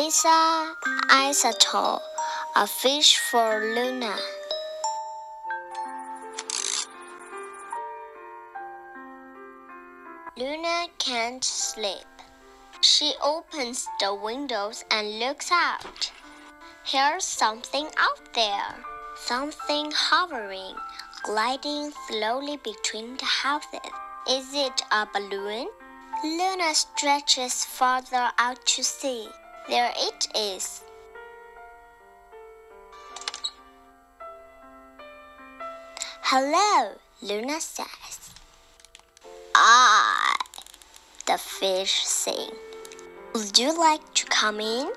Isa Isato, a fish for Luna. Luna can't sleep. She opens the windows and looks out. Here's something out there. Something hovering, gliding slowly between the houses. Is it a balloon? Luna stretches farther out to sea. There it is. Hello, Luna says. I, the fish sing. Would you like to come in?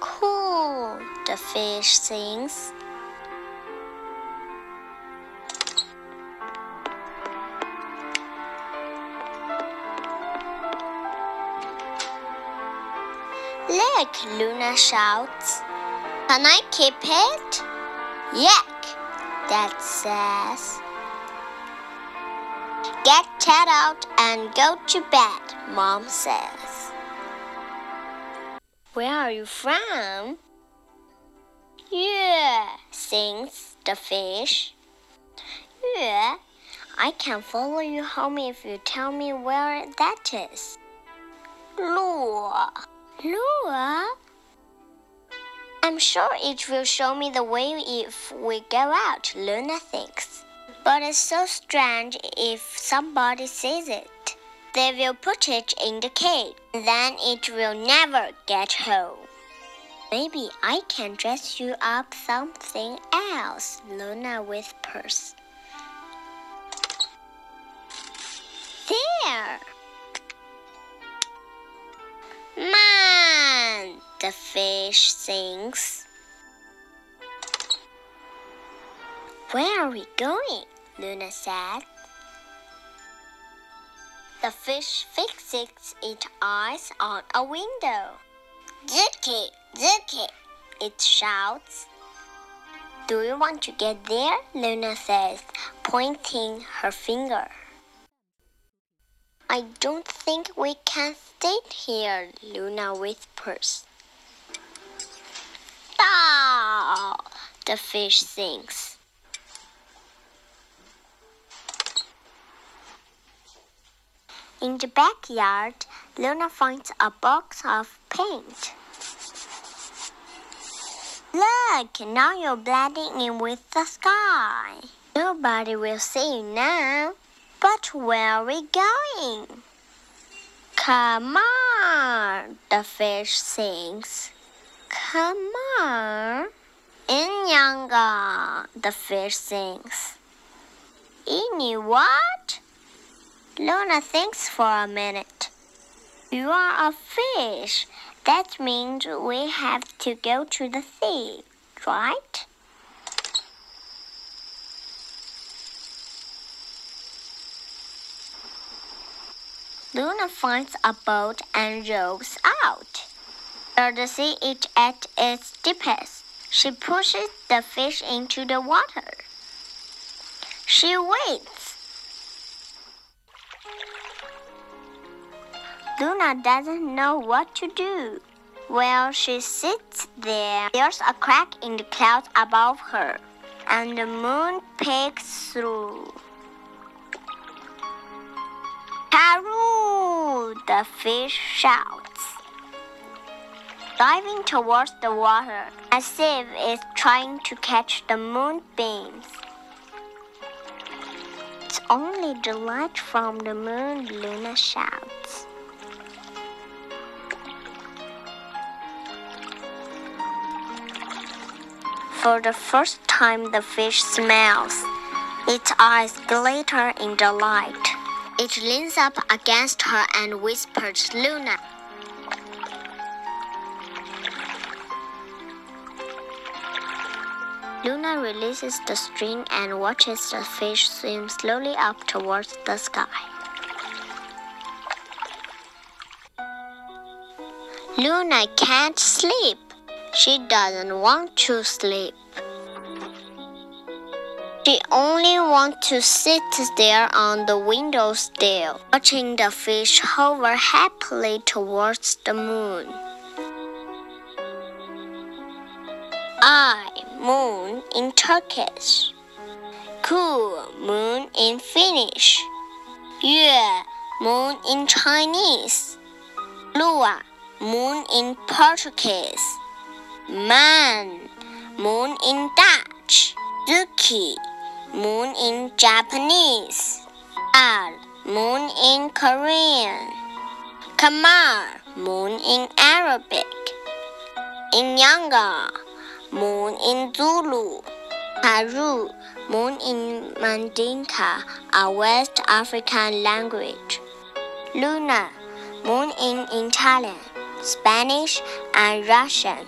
Cool, the fish sings. Look, Luna shouts. Can I keep it? Yuck, Dad says. Get Ted out and go to bed, Mom says. Where are you from? Yeah, sings the fish. Yeah, I can follow you home if you tell me where that is. Lure. Lure? I'm sure it will show me the way if we go out, Luna thinks. But it's so strange if somebody sees it. They will put it in the cave, then it will never get home. Maybe I can dress you up something else, Luna whispers. There! The fish sings. Where are we going? Luna said. The fish fixes its eyes on a window. Tsuki, Tsuki, it shouts. Do you want to get there? Luna says, pointing her finger. I don't think we can stay here, Luna whispers. The fish sings. In the backyard, Luna finds a box of paint. Look, now you're blending in with the sky. Nobody will see you now. But where are we going? Come on, the fish sings. Come on. Inyanga, uh, the fish sings. Ini what? Luna thinks for a minute. You are a fish. That means we have to go to the sea, right? Luna finds a boat and rows out. Where the sea is at its deepest, she pushes the fish into the water. She waits. Luna doesn't know what to do. While she sits there, there's a crack in the clouds above her, and the moon peeks through. Karoo! The fish shouts, diving towards the water as if it's trying to catch the moonbeams. It's only the light from the moon, Luna shouts. For the first time, the fish smiles. Its eyes glitter in the light. It leans up against her and whispers, Luna. Luna releases the string and watches the fish swim slowly up towards the sky. Luna can't sleep. She doesn't want to sleep. She only wants to sit there on the windowsill, watching the fish hover happily towards the moon. I, moon in Turkish. Kuu, moon in Finnish. Yue, moon in Chinese. Lua, moon in Portuguese. Maan, moon in Dutch. Tsuki, moon in Japanese. Al, moon in Korean. Kamar, moon in Arabic. Inyanga, moon in Zulu. Haru, moon in Mandinka, a West African language. Luna, moon in Italian, Spanish, and Russian.